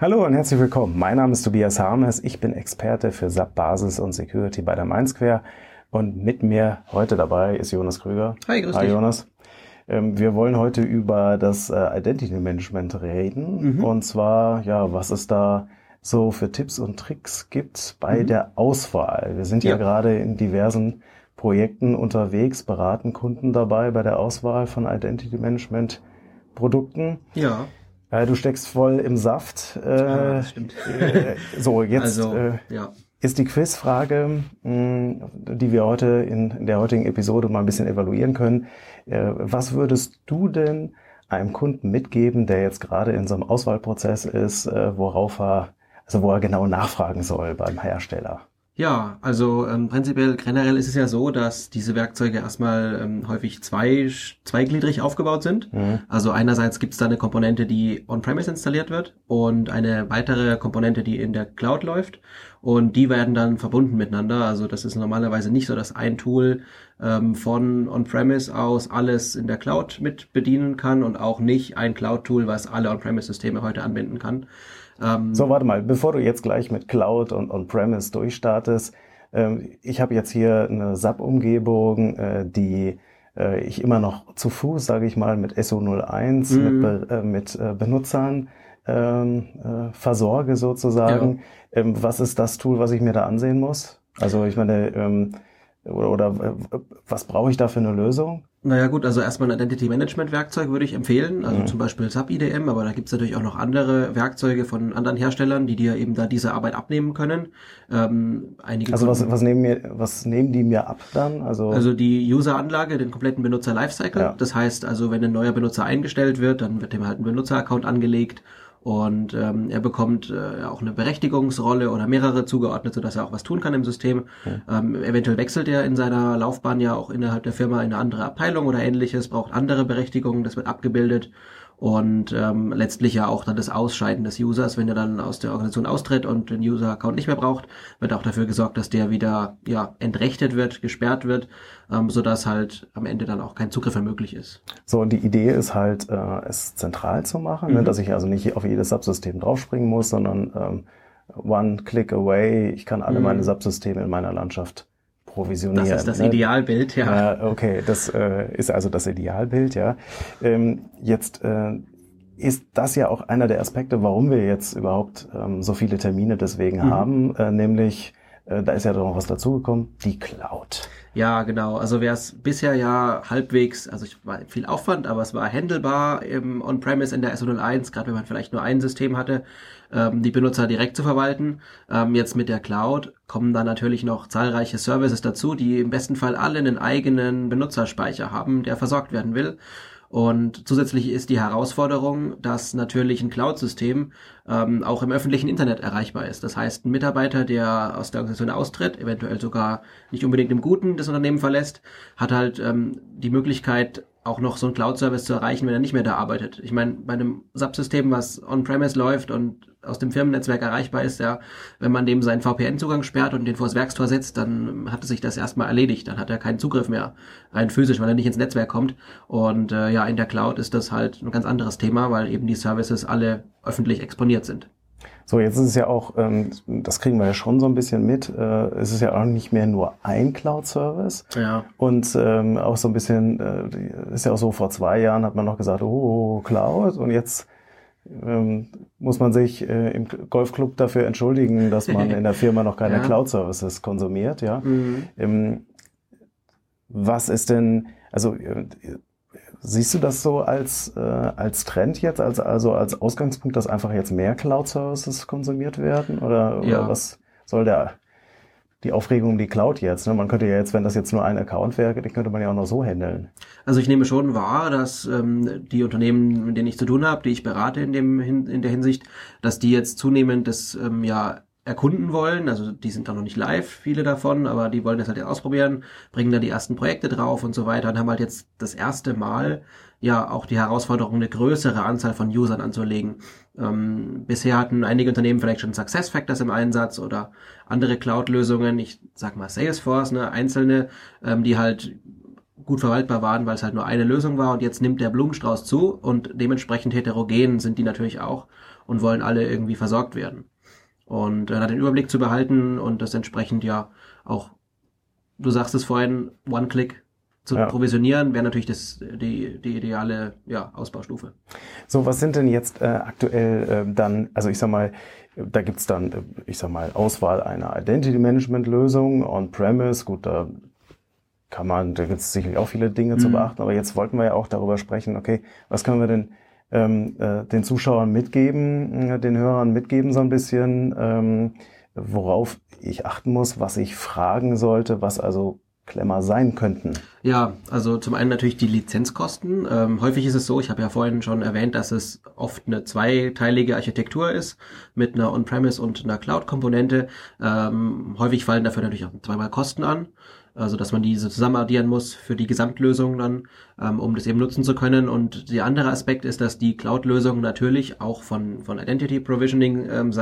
Hallo und herzlich willkommen. Mein Name ist Tobias Harmes. Ich bin Experte für SAP Basis und Security bei der Mainsquare. Und mit mir heute dabei ist Jonas Krüger. Hi, grüß Hi, dich. Jonas. Ähm, Wir wollen heute über das äh, Identity Management reden. Mhm. Und zwar, ja, was es da so für Tipps und Tricks gibt bei Mhm. der Auswahl. Wir sind ja, Ja. gerade in diversen Projekten unterwegs, beraten Kunden dabei bei der Auswahl von Identity Management Produkten. Ja, Äh, du steckst voll im Saft. Äh, Ja, stimmt. äh, so, jetzt also, äh, ja. ist die Quizfrage, mh, die wir heute in, in der heutigen Episode mal ein bisschen evaluieren können. Äh, was würdest du denn einem Kunden mitgeben, der jetzt gerade in so einem Auswahlprozess ist, äh, worauf er, also wo er genau nachfragen soll beim Hersteller? Ja, also ähm, prinzipiell generell ist es ja so, dass diese Werkzeuge erstmal ähm, häufig zwei, zweigliedrig aufgebaut sind. Mhm. Also einerseits gibt es da eine Komponente, die on-premise installiert wird und eine weitere Komponente, die in der Cloud läuft. Und die werden dann verbunden miteinander. Also das ist normalerweise nicht so, dass ein Tool ähm, von on-premise aus alles in der Cloud mit bedienen kann und auch nicht ein Cloud-Tool, was alle on-premise-Systeme heute anbinden kann. Ähm, So, warte mal, bevor du jetzt gleich mit Cloud und On-Premise durchstartest, ähm, ich habe jetzt hier eine SAP-Umgebung, äh, die äh, ich immer noch zu Fuß, sage ich mal, mit SO01, Mhm. mit, Be äh, mit äh, Benutzern ähm, äh, versorge sozusagen. Ähm, was ist das Tool, was ich mir da ansehen muss? Also ich meine, ähm, oder, oder äh, was brauche ich da für eine Lösung? Naja gut, also erstmal ein Identity Management Werkzeug würde ich empfehlen, also Mhm. zum Beispiel SAP IDM, aber da gibt's natürlich auch noch andere Werkzeuge von anderen Herstellern, die dir eben da diese Arbeit abnehmen können. Ähm, einige Also was, was, nehmen mir, was nehmen die mir ab dann? Also, also die User-Anlage, den kompletten Benutzer-Lifecycle. Ja. Das heißt also, wenn ein neuer Benutzer eingestellt wird, dann wird dem halt ein Benutzer-Account angelegt und ähm, er bekommt äh, auch eine Berechtigungsrolle oder mehrere zugeordnet, sodass er auch was tun kann im System. Ähm, eventuell wechselt er in seiner Laufbahn ja auch innerhalb der Firma in eine andere Abteilung oder ähnliches, braucht andere Berechtigungen, das wird abgebildet. Und ähm, letztlich ja auch dann das Ausscheiden des Users, wenn er dann aus der Organisation austritt und den User-Account nicht mehr braucht, wird auch dafür gesorgt, dass der wieder ja entrechtet wird, gesperrt wird, ähm, sodass halt am Ende dann auch kein Zugriff mehr möglich ist. So, und die Idee ist halt, äh, es zentral zu machen, ne? Mhm. dass ich also nicht auf jedes Subsystem draufspringen muss, sondern ähm, one click away, ich kann alle Mhm. meine Subsysteme in meiner Landschaft provisionieren. Das ist das ne? Idealbild, ja. Ja, okay, das äh, ist also das Idealbild, ja. Ähm, jetzt äh, ist das ja auch einer der Aspekte, warum wir jetzt überhaupt ähm, so viele Termine deswegen Mhm. haben, äh, nämlich, äh, da ist ja doch noch was dazugekommen, die Cloud. Ja, genau. Also wäre es bisher ja halbwegs, also es war viel Aufwand, aber es war handelbar im On-Premise in der SO01, gerade wenn man vielleicht nur ein System hatte, ähm, die Benutzer direkt zu verwalten. Ähm, jetzt mit der Cloud kommen dann natürlich noch zahlreiche Services dazu, die im besten Fall alle einen eigenen Benutzerspeicher haben, der versorgt werden will. Und zusätzlich ist die Herausforderung, dass natürlich ein Cloud-System ähm, auch im öffentlichen Internet erreichbar ist. Das heißt, ein Mitarbeiter, der aus der Organisation austritt, eventuell sogar nicht unbedingt im Guten das Unternehmen verlässt, hat halt ähm, die Möglichkeit, auch noch so einen Cloud-Service zu erreichen, wenn er nicht mehr da arbeitet. Ich meine, bei einem Subsystem, was on-premise läuft und aus dem Firmennetzwerk erreichbar ist, ja, wenn man dem seinen VPN-Zugang sperrt und den vors Werkstor setzt, dann hat sich das erstmal erledigt. Dann hat er keinen Zugriff mehr rein physisch, weil er nicht ins Netzwerk kommt. Und äh, ja, in der Cloud ist das halt ein ganz anderes Thema, weil eben die Services alle öffentlich exponiert sind. So, jetzt ist es ja auch, ähm, das kriegen wir ja schon so ein bisschen mit, äh, es ist ja auch nicht mehr nur ein Cloud-Service. Ja. Und ähm, auch so ein bisschen, äh, ist ja auch so, vor zwei Jahren hat man noch gesagt, oh, Cloud. Und jetzt ähm, muss man sich äh, im Golfclub dafür entschuldigen, dass man in der Firma noch keine Ja. Cloud-Services konsumiert. Ja. Mhm. Ähm, was ist denn, also äh, siehst du das so als, äh, als Trend jetzt, als, also als Ausgangspunkt, dass einfach jetzt mehr Cloud-Services konsumiert werden? Oder, Ja. oder was soll der, die Aufregung um die Cloud jetzt? Ne? Man könnte ja jetzt, wenn das jetzt nur ein Account wäre, den könnte man ja auch noch so handeln. Also ich nehme schon wahr, dass ähm, die Unternehmen, mit denen ich zu tun habe, die ich berate in dem in der Hinsicht, dass die jetzt zunehmend das ähm, ja erkunden wollen. Also die sind da noch nicht live, viele davon, aber die wollen das halt jetzt ausprobieren, bringen da die ersten Projekte drauf und so weiter und haben halt jetzt das erste Mal ja auch die Herausforderung, eine größere Anzahl von Usern anzulegen. Ähm, bisher hatten einige Unternehmen vielleicht schon SuccessFactors im Einsatz oder andere Cloud-Lösungen, ich sag mal Salesforce, ne, einzelne, ähm, die halt gut verwaltbar waren, weil es halt nur eine Lösung war und jetzt nimmt der Blumenstrauß zu und dementsprechend heterogen sind die natürlich auch. und wollen alle irgendwie versorgt werden. Und äh, den Überblick zu behalten und das entsprechend ja auch, du sagst es vorhin, One-Click zu ja. provisionieren, wäre natürlich das, die, die ideale ja, Ausbaustufe. So, was sind denn jetzt äh, aktuell äh, dann, also ich sag mal, da gibt's dann, äh, ich sag mal, Auswahl einer Identity Management Lösung on-premise, gut, da kann man, da gibt's sicherlich auch viele Dinge mhm. zu beachten, aber jetzt wollten wir ja auch darüber sprechen, okay, was können wir denn ähm, äh, den Zuschauern mitgeben, äh, den Hörern mitgeben so ein bisschen, ähm, worauf ich achten muss, was ich fragen sollte, was also Klemmer sein könnten? Ja, also zum einen natürlich die Lizenzkosten. Ähm, häufig ist es so, ich habe ja vorhin schon erwähnt, dass es oft eine zweiteilige Architektur ist mit einer On-Premise und einer Cloud-Komponente. Ähm, häufig fallen dafür natürlich auch zweimal Kosten an also dass man diese zusammen addieren muss für die Gesamtlösung dann, ähm, um das eben nutzen zu können. Und der andere Aspekt ist, dass die Cloud-Lösungen natürlich auch von, von Identity Provisioning ähm,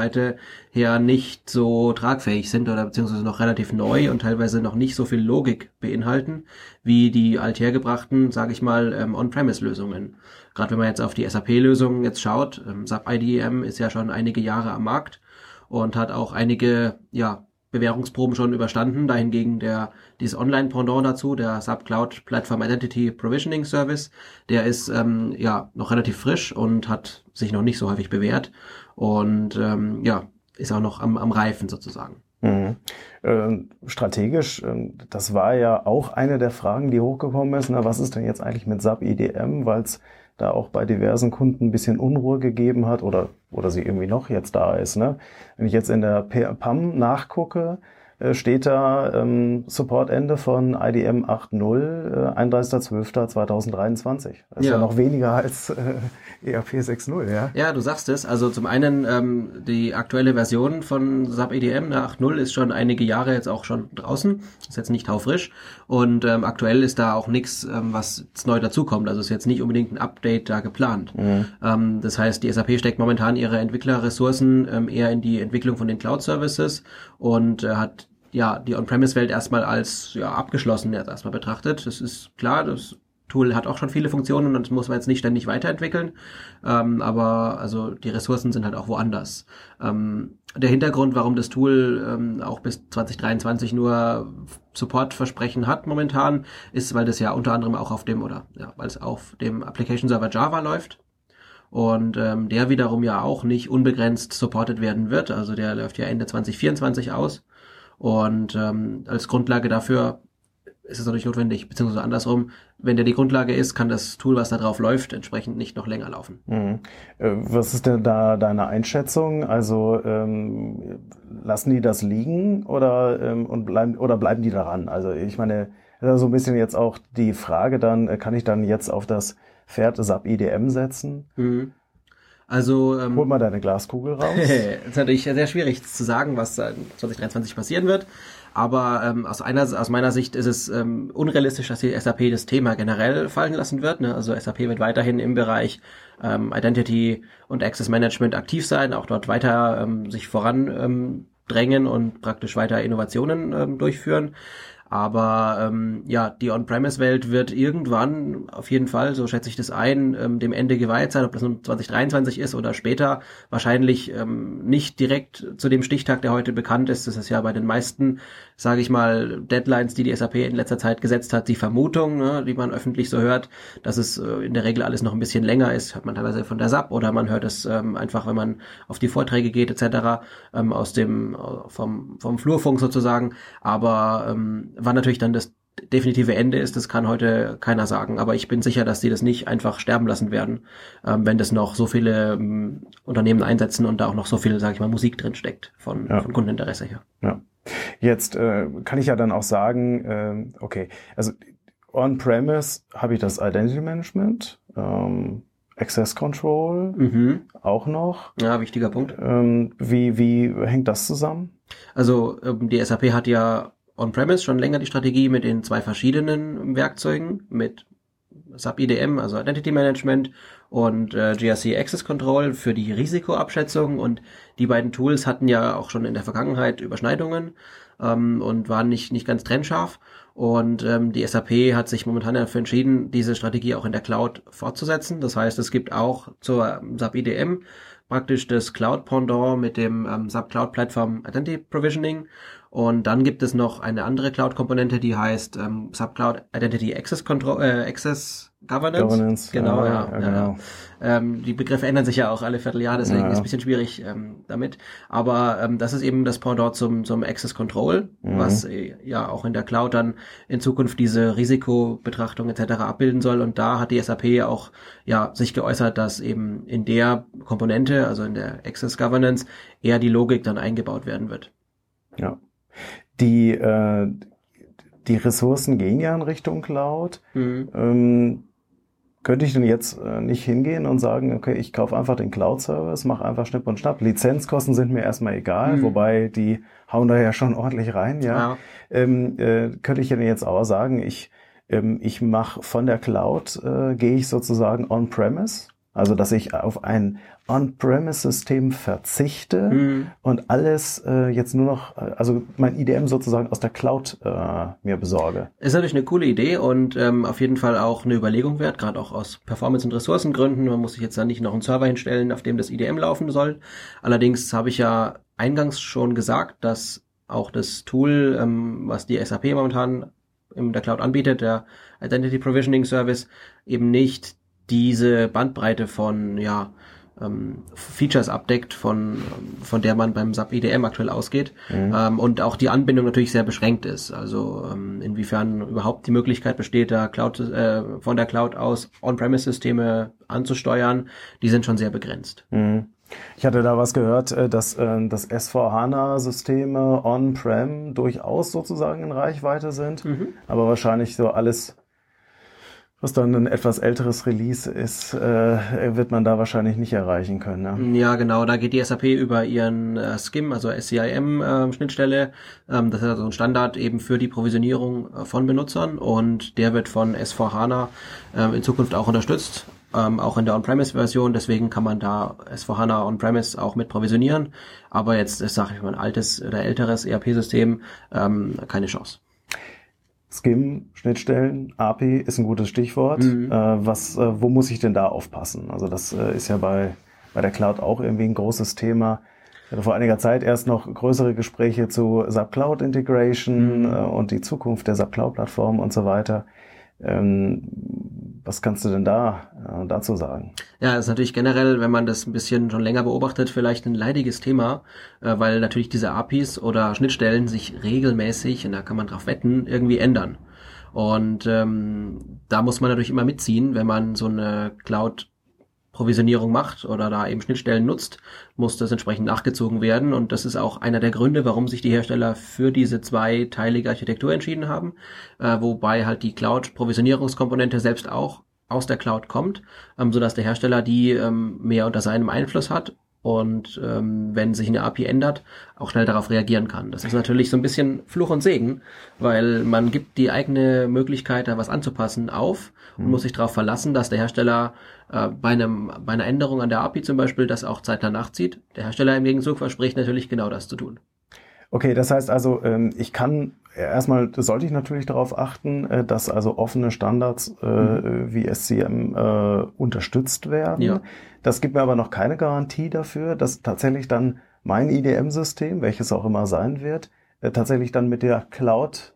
her nicht so tragfähig sind oder beziehungsweise noch relativ neu und teilweise noch nicht so viel Logik beinhalten, wie die althergebrachten, sage ich mal, ähm, On-Premise-Lösungen. Gerade wenn man jetzt auf die SAP-Lösungen jetzt schaut, ähm, SAP IDM ist ja schon einige Jahre am Markt und hat auch einige, ja, Bewährungsproben schon überstanden. Dahingegen der, dieses Online-Pendant dazu, der Subcloud Platform Identity Provisioning Service, der ist ähm, ja noch relativ frisch und hat sich noch nicht so häufig bewährt und ähm, ja, ist auch noch am, am Reifen sozusagen. Mhm. Äh, strategisch, äh, das war ja auch eine der Fragen, die hochgekommen ist. Na, was ist denn jetzt eigentlich mit SAP IDM, weil es da auch bei diversen Kunden ein bisschen Unruhe gegeben hat oder, oder sie irgendwie noch jetzt da ist. Ne? Wenn ich jetzt in der PAM nachgucke, äh, steht da ähm, Supportende von IDM 8.0, äh, 31.12.2023. Das ist ja. ja noch weniger als äh, ERP 6.0, ja? Ja, du sagst es. Also zum einen ähm, die aktuelle Version von SAP EDM 8.0 ist schon einige Jahre jetzt auch schon draußen. Ist jetzt nicht taufrisch. Und ähm, aktuell ist da auch nichts, ähm, was neu dazukommt. Also ist jetzt nicht unbedingt ein Update da geplant. Mhm. Ähm, das heißt, die SAP steckt momentan ihre Entwicklerressourcen ähm, eher in die Entwicklung von den Cloud-Services und äh, hat ja die On-Premise-Welt erstmal als ja, abgeschlossen jetzt erstmal betrachtet. Das ist klar, das Tool hat auch schon viele Funktionen und das muss man jetzt nicht ständig weiterentwickeln. Ähm, aber also die Ressourcen sind halt auch woanders. Ähm, der Hintergrund, warum das Tool ähm, auch bis 2023 nur Supportversprechen hat momentan, ist, weil das ja unter anderem auch auf dem oder ja, weil es auf dem Application Server Java läuft und ähm, der wiederum ja auch nicht unbegrenzt supported werden wird. Also der läuft ja Ende 2024 aus. Und ähm, als Grundlage dafür ist es natürlich notwendig, beziehungsweise andersrum, wenn der die Grundlage ist, kann das Tool, was da drauf läuft, entsprechend nicht noch länger laufen. Mhm. Äh, was ist denn da deine Einschätzung? Also ähm, lassen die das liegen oder ähm, und bleiben oder bleiben die daran? Also ich meine, so ein bisschen jetzt auch die Frage dann, äh, kann ich dann jetzt auf das Pferd SAP IDM setzen? Mhm. Also ähm, hol mal deine Glaskugel raus. ist natürlich sehr schwierig zu sagen, was 2023 passieren wird. Aber ähm, aus, einer, aus meiner Sicht ist es ähm, unrealistisch, dass die SAP das Thema generell fallen lassen wird. Ne? Also SAP wird weiterhin im Bereich ähm, Identity und Access Management aktiv sein, auch dort weiter ähm, sich voran ähm, drängen und praktisch weiter Innovationen ähm, durchführen. Aber ähm, ja, die On-Premise-Welt wird irgendwann auf jeden Fall, so schätze ich das ein, ähm, dem Ende geweiht sein, ob das nun 2023 ist oder später, wahrscheinlich ähm, nicht direkt zu dem Stichtag, der heute bekannt ist. Das ist ja bei den meisten, sage ich mal, Deadlines, die die SAP in letzter Zeit gesetzt hat, die Vermutung, ne, die man öffentlich so hört, dass es äh, in der Regel alles noch ein bisschen länger ist, hört man teilweise von der SAP oder man hört es ähm, einfach, wenn man auf die Vorträge geht etc. Ähm, aus dem äh, vom vom Flurfunk sozusagen. Aber ähm, wann natürlich dann das definitive Ende ist, das kann heute keiner sagen. Aber ich bin sicher, dass die das nicht einfach sterben lassen werden, ähm, wenn das noch so viele ähm, Unternehmen einsetzen und da auch noch so viel, sage ich mal, Musik drin steckt von, ja. von Kundeninteresse her. Ja. Jetzt äh, kann ich ja dann auch sagen, äh, okay, also on-premise habe ich das Identity Management, ähm, Access Control mhm. auch noch. Ja, wichtiger Punkt. Ähm, wie, wie hängt das zusammen? Also ähm, die SAP hat ja on-premise schon länger die Strategie mit den zwei verschiedenen Werkzeugen, mit SAP IDM, also Identity Management und äh, GRC Access Control für die Risikoabschätzung und die beiden Tools hatten ja auch schon in der Vergangenheit Überschneidungen ähm, und waren nicht, nicht ganz trennscharf und ähm, die SAP hat sich momentan dafür entschieden, diese Strategie auch in der Cloud fortzusetzen. Das heißt, es gibt auch zur SAP IDM praktisch das Cloud-Pendant mit dem ähm, Sub-Cloud-Plattform Identity Provisioning. Und dann gibt es noch eine andere Cloud-Komponente, die heißt ähm, Sub-Cloud Identity Access Control, äh, Access Governance. Governance. Genau, ja, ja. ja, ja, genau. Ähm, die Begriffe ändern sich ja auch alle Vierteljahr, deswegen ist ja. ein bisschen schwierig ähm, damit. Aber ähm, das ist eben das Pendant zum, zum Access Control, Mhm. was äh, ja auch in der Cloud dann in Zukunft diese Risikobetrachtung etc. abbilden soll. Und da hat die SAP auch ja sich geäußert, dass eben in der Komponente, also in der Access Governance, eher die Logik dann eingebaut werden wird. Ja. Die, äh, die Ressourcen gehen ja in Richtung Cloud. Mhm. Ähm, könnte ich denn jetzt äh, nicht hingehen und sagen, okay, ich kaufe einfach den Cloud-Service, mache einfach Schnipp und Schnapp. Lizenzkosten sind mir erstmal egal, Mhm. wobei die hauen da ja schon ordentlich rein, ja. Ja. Ähm, äh, könnte ich denn jetzt auch sagen, ich, ähm, ich mache von der Cloud, äh, gehe ich sozusagen on-premise, also dass ich auf ein On-Premise-System verzichte Mhm. und alles äh, jetzt nur noch, äh, also mein IDM sozusagen aus der Cloud äh, mir besorge. Ist natürlich eine coole Idee und ähm, auf jeden Fall auch eine Überlegung wert, gerade auch aus Performance- und Ressourcengründen. Man muss sich jetzt dann nicht noch einen Server hinstellen, auf dem das IDM laufen soll. Allerdings habe ich ja eingangs schon gesagt, dass auch das Tool, ähm, was die SAP momentan in der Cloud anbietet, der Identity Provisioning Service, eben nicht diese Bandbreite von ja, ähm, Features abdeckt, von, von der man beim SAP IDM aktuell ausgeht. Ähm, und auch die Anbindung natürlich sehr beschränkt ist. Also ähm, inwiefern überhaupt die Möglichkeit besteht, da Cloud, äh, von der Cloud aus On-Premise-Systeme anzusteuern, die sind schon sehr begrenzt. Mhm. Ich hatte da was gehört, äh, dass äh, das S4HANA-Systeme on-prem durchaus sozusagen in Reichweite sind, aber wahrscheinlich so alles, was dann ein etwas älteres Release ist, äh, wird man da wahrscheinlich nicht erreichen können. Ne? Ja, genau, da geht die SAP über ihren äh, SCIM, also SCIM-Schnittstelle. Ähm, das ist also ein Standard eben für die Provisionierung äh, von Benutzern und der wird von S4HANA ähm, in Zukunft auch unterstützt, ähm, auch in der On-Premise-Version. Deswegen kann man da S4HANA On-Premise auch mit provisionieren. Aber jetzt ist, sage ich mal, ein altes oder älteres ERP-System ähm, keine Chance. Skim, Schnittstellen, API ist ein gutes Stichwort. Mhm. Äh, was, äh, wo muss ich denn da aufpassen? Also das äh, ist ja bei, bei der Cloud auch irgendwie ein großes Thema. Ich hatte vor einiger Zeit erst noch größere Gespräche zu SAP Cloud Integration Mhm. äh, und die Zukunft der SAP Cloud Plattform und so weiter. Ähm, was kannst du denn da äh, dazu sagen? Ja, ist natürlich generell, wenn man das ein bisschen schon länger beobachtet, vielleicht ein leidiges Thema, äh, weil natürlich diese APIs oder Schnittstellen sich regelmäßig, und da kann man drauf wetten, irgendwie ändern. Und ähm, da muss man natürlich immer mitziehen, wenn man so eine Cloud Provisionierung macht oder da eben Schnittstellen nutzt, muss das entsprechend nachgezogen werden. Und das ist auch einer der Gründe, warum sich die Hersteller für diese zweiteilige Architektur entschieden haben, äh, wobei halt die Cloud-Provisionierungskomponente selbst auch aus der Cloud kommt, ähm, sodass der Hersteller die ähm, mehr unter seinem Einfluss hat und ähm, wenn sich eine API ändert, auch schnell darauf reagieren kann. Das ist natürlich so ein bisschen Fluch und Segen, weil man gibt die eigene Möglichkeit, da was anzupassen, auf und muss sich darauf verlassen, dass der Hersteller äh, bei, einem, bei einer Änderung an der API zum Beispiel das auch zeitnah nachzieht. Der Hersteller im Gegenzug verspricht natürlich genau das zu tun. Okay, das heißt also, ähm, ich kann erstmal sollte ich natürlich darauf achten, äh, dass also offene Standards äh, wie SCM äh, unterstützt werden. Ja. Das gibt mir aber noch keine Garantie dafür, dass tatsächlich dann mein IDM-System, welches auch immer sein wird, äh, tatsächlich dann mit der Cloud,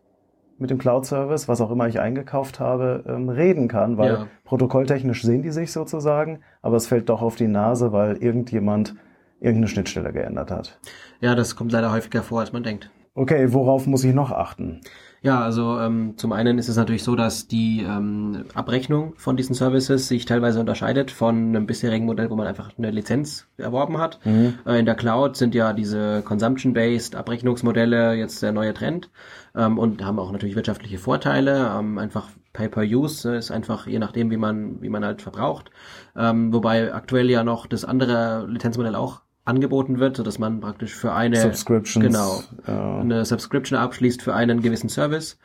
mit dem Cloud-Service, was auch immer ich eingekauft habe, ähm, reden kann, weil Ja. protokolltechnisch sehen die sich sozusagen, aber es fällt doch auf die Nase, weil irgendjemand irgendeine Schnittstelle geändert hat. Ja, das kommt leider häufiger vor, als man denkt. Okay, worauf muss ich noch achten? Ja, also ähm, zum einen ist es natürlich so, dass die ähm, Abrechnung von diesen Services sich teilweise unterscheidet von einem bisherigen Modell, wo man einfach eine Lizenz erworben hat. Äh, in der Cloud sind ja diese Consumption-based Abrechnungsmodelle jetzt der neue Trend ähm, und haben auch natürlich wirtschaftliche Vorteile. Ähm, einfach Pay-per-Use äh, ist einfach je nachdem, wie man wie man halt verbraucht. Ähm, wobei aktuell ja noch das andere Lizenzmodell auch angeboten wird, so dass man praktisch für eine Subscriptions. genau eine Subscription abschließt für einen gewissen Service,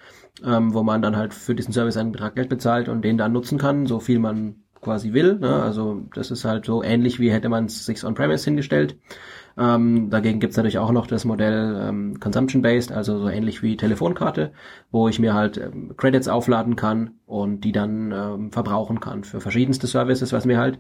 ähm, wo man dann halt für diesen Service einen Betrag Geld bezahlt und den dann nutzen kann, so viel man quasi will. Ne? Also das ist halt so ähnlich wie hätte man es sich on-premise hingestellt. Ähm, dagegen gibt's natürlich auch noch das Modell ähm, Consumption-Based, also so ähnlich wie Telefonkarte, wo ich mir halt ähm, Credits aufladen kann und die dann ähm, verbrauchen kann für verschiedenste Services, was mir halt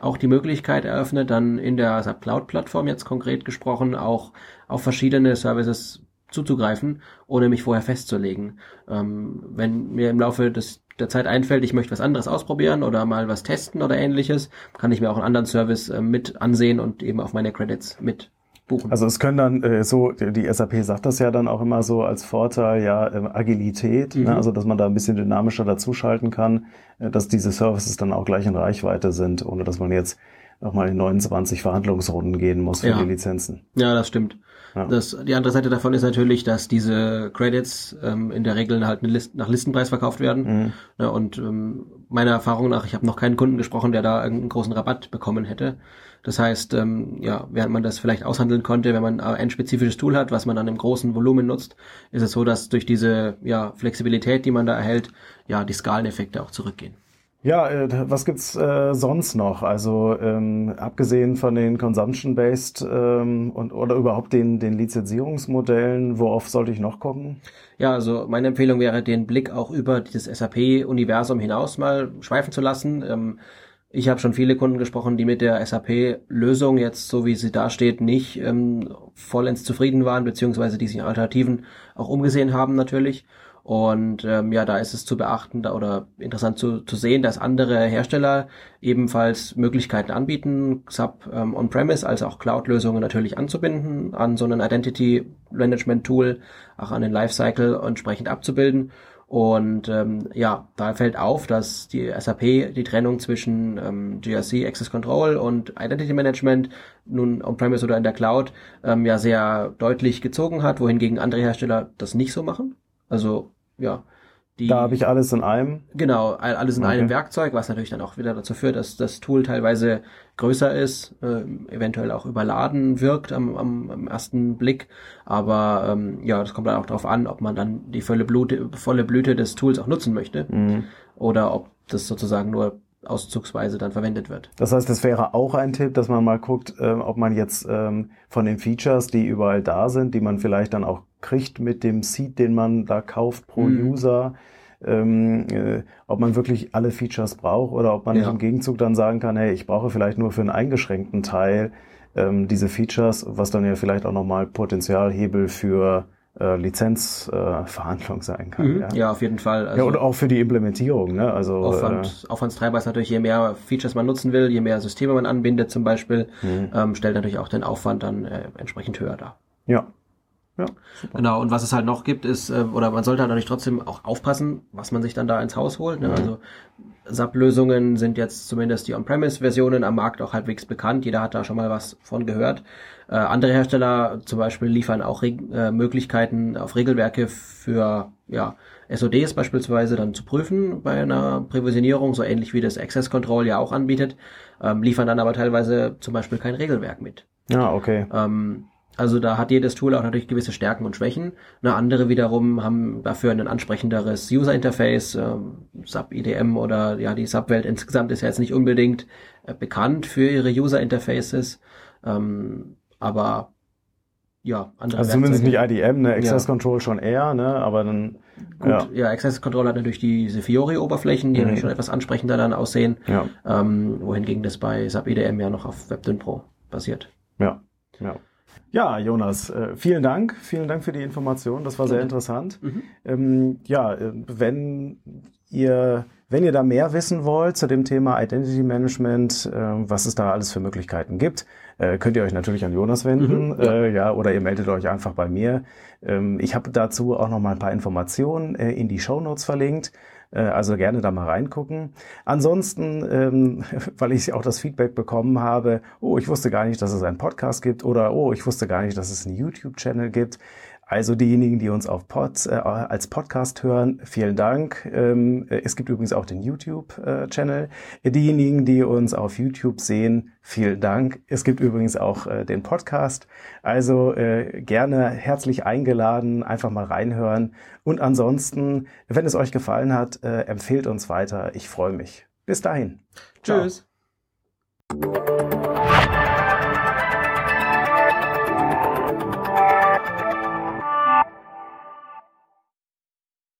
auch die Möglichkeit eröffnet, dann in der Cloud-Plattform jetzt konkret gesprochen auch auf verschiedene Services zuzugreifen, ohne mich vorher festzulegen. Ähm, wenn mir im Laufe des der Zeit einfällt, ich möchte was anderes ausprobieren oder mal was testen oder ähnliches, kann ich mir auch einen anderen Service äh, mit ansehen und eben auf meine Credits mit buchen. Also es können dann äh, so, die SAP sagt das ja dann auch immer so als Vorteil, ja, äh, Agilität, ne? mhm. ne? also dass man da ein bisschen dynamischer dazuschalten kann, äh, dass diese Services dann auch gleich in Reichweite sind, ohne dass man jetzt nochmal in 29 Verhandlungsrunden gehen muss für ja. die Lizenzen. Ja, das stimmt. Ja. Das, die andere Seite davon ist natürlich, dass diese Credits ähm, in der Regel halt List, nach Listenpreis verkauft werden. Mhm. Ja, und ähm, meiner Erfahrung nach, ich habe noch keinen Kunden gesprochen, der da irgendeinen großen Rabatt bekommen hätte. Das heißt, ähm, ja, während man das vielleicht aushandeln konnte, wenn man ein spezifisches Tool hat, was man dann im großen Volumen nutzt, ist es so, dass durch diese ja, Flexibilität, die man da erhält, ja, die Skaleneffekte auch zurückgehen. Ja, äh, was gibt's äh, sonst noch? Also ähm, abgesehen von den Consumption-based ähm, und oder überhaupt den den Lizenzierungsmodellen, worauf sollte ich noch gucken? Ja, also meine Empfehlung wäre, den Blick auch über dieses SAP-Universum hinaus mal schweifen zu lassen. Ähm, ich habe schon viele Kunden gesprochen, die mit der SAP-Lösung jetzt, so wie sie da steht, nicht ähm, vollends zufrieden waren, beziehungsweise die sich Alternativen auch umgesehen haben natürlich. Und ähm, ja, da ist es zu beachten da, oder interessant zu, zu sehen, dass andere Hersteller ebenfalls Möglichkeiten anbieten, SAP ähm, On-Premise als auch Cloud-Lösungen natürlich anzubinden, an so einen Identity-Management-Tool, auch an den Lifecycle entsprechend abzubilden. Und ähm, ja, da fällt auf, dass die SAP die Trennung zwischen ähm, GRC, Access Control und Identity Management nun on-premise oder in der Cloud ähm, ja sehr deutlich gezogen hat, wohingegen andere Hersteller das nicht so machen. Also ja. Die, da habe ich alles in einem. Genau, alles in okay. einem Werkzeug, was natürlich dann auch wieder dazu führt, dass das Tool teilweise größer ist, äh, eventuell auch überladen wirkt am, am, am ersten Blick. Aber ähm, ja, das kommt dann auch darauf an, ob man dann die volle Blüte, volle Blüte des Tools auch nutzen möchte mhm. oder ob das sozusagen nur auszugsweise dann verwendet wird. Das heißt, es wäre auch ein Tipp, dass man mal guckt, äh, ob man jetzt ähm, von den Features, die überall da sind, die man vielleicht dann auch kriegt mit dem Seed, den man da kauft pro mhm. User, ähm, äh, ob man wirklich alle Features braucht oder ob man ja. im Gegenzug dann sagen kann, hey, ich brauche vielleicht nur für einen eingeschränkten Teil ähm, diese Features, was dann ja vielleicht auch nochmal Potenzialhebel für äh, Lizenzverhandlung äh, sein kann. Mhm, ja. ja. auf jeden Fall. Also ja, und auch für die Implementierung. Ne? Also, Aufwand, äh, Aufwandstreiber ist natürlich, je mehr Features man nutzen will, je mehr Systeme man anbindet zum Beispiel, mhm. ähm, stellt natürlich auch den Aufwand dann äh, entsprechend höher dar. Ja, ja, super. Genau, und was es halt noch gibt, ist, äh, oder man sollte halt natürlich trotzdem auch aufpassen, was man sich dann da ins Haus holt. Ne? Mhm. Also SAP-Lösungen sind jetzt zumindest die On-Premise-Versionen am Markt auch halbwegs bekannt. Jeder hat da schon mal was von gehört. Äh, andere Hersteller zum Beispiel liefern auch Re äh, Möglichkeiten auf Regelwerke für ja, SODs beispielsweise dann zu prüfen bei einer Prävisionierung, so ähnlich wie das Access Control ja auch anbietet, ähm, liefern dann aber teilweise zum Beispiel kein Regelwerk mit. Ja, okay. Ähm, also da hat jedes Tool auch natürlich gewisse Stärken und Schwächen. Eine andere wiederum haben dafür ein ansprechenderes User Interface, ähm, SAP IDM oder ja die SAP Welt insgesamt ist ja jetzt nicht unbedingt äh, bekannt für ihre User Interfaces, ähm, aber ja, andere Also zumindest nicht IDM, ne, Access ja. Control schon eher, ne, aber dann Gut, ja. ja, Access Control hat natürlich diese Fiori-Oberflächen, die mhm. natürlich schon etwas ansprechender dann aussehen, ja. ähm, wohingegen das bei SAP IDM ja noch auf WebDyn Pro basiert. Ja, ja. Ja, Jonas, äh, vielen Dank. Vielen Dank für die Information. Das war sehr interessant. Mhm. Ähm, ja, äh, wenn ihr, wenn ihr da mehr wissen wollt zu dem Thema Identity Management, äh, was es da alles für Möglichkeiten gibt, äh, könnt ihr euch natürlich an Jonas wenden, mhm, ja. Äh, ja. oder ihr meldet euch einfach bei mir. Ähm, ich habe dazu auch noch mal ein paar Informationen äh, in die Show Notes verlinkt. Äh, also gerne da mal reingucken. Ansonsten, ähm, weil ich auch das Feedback bekommen habe, oh, ich wusste gar nicht, dass es einen Podcast gibt oder oh, ich wusste gar nicht, dass es einen YouTube-Channel gibt. Also diejenigen, die uns auf Pod, äh, als Podcast hören, vielen Dank. Ähm, es gibt übrigens auch den YouTube-Channel. Diejenigen, die uns auf YouTube sehen, vielen Dank. Es gibt übrigens auch äh, den Podcast. Also äh, gerne herzlich eingeladen, einfach mal reinhören. Und ansonsten, wenn es euch gefallen hat, äh, empfehlt uns weiter. Ich freue mich. Bis dahin. Tschüss. Ciao.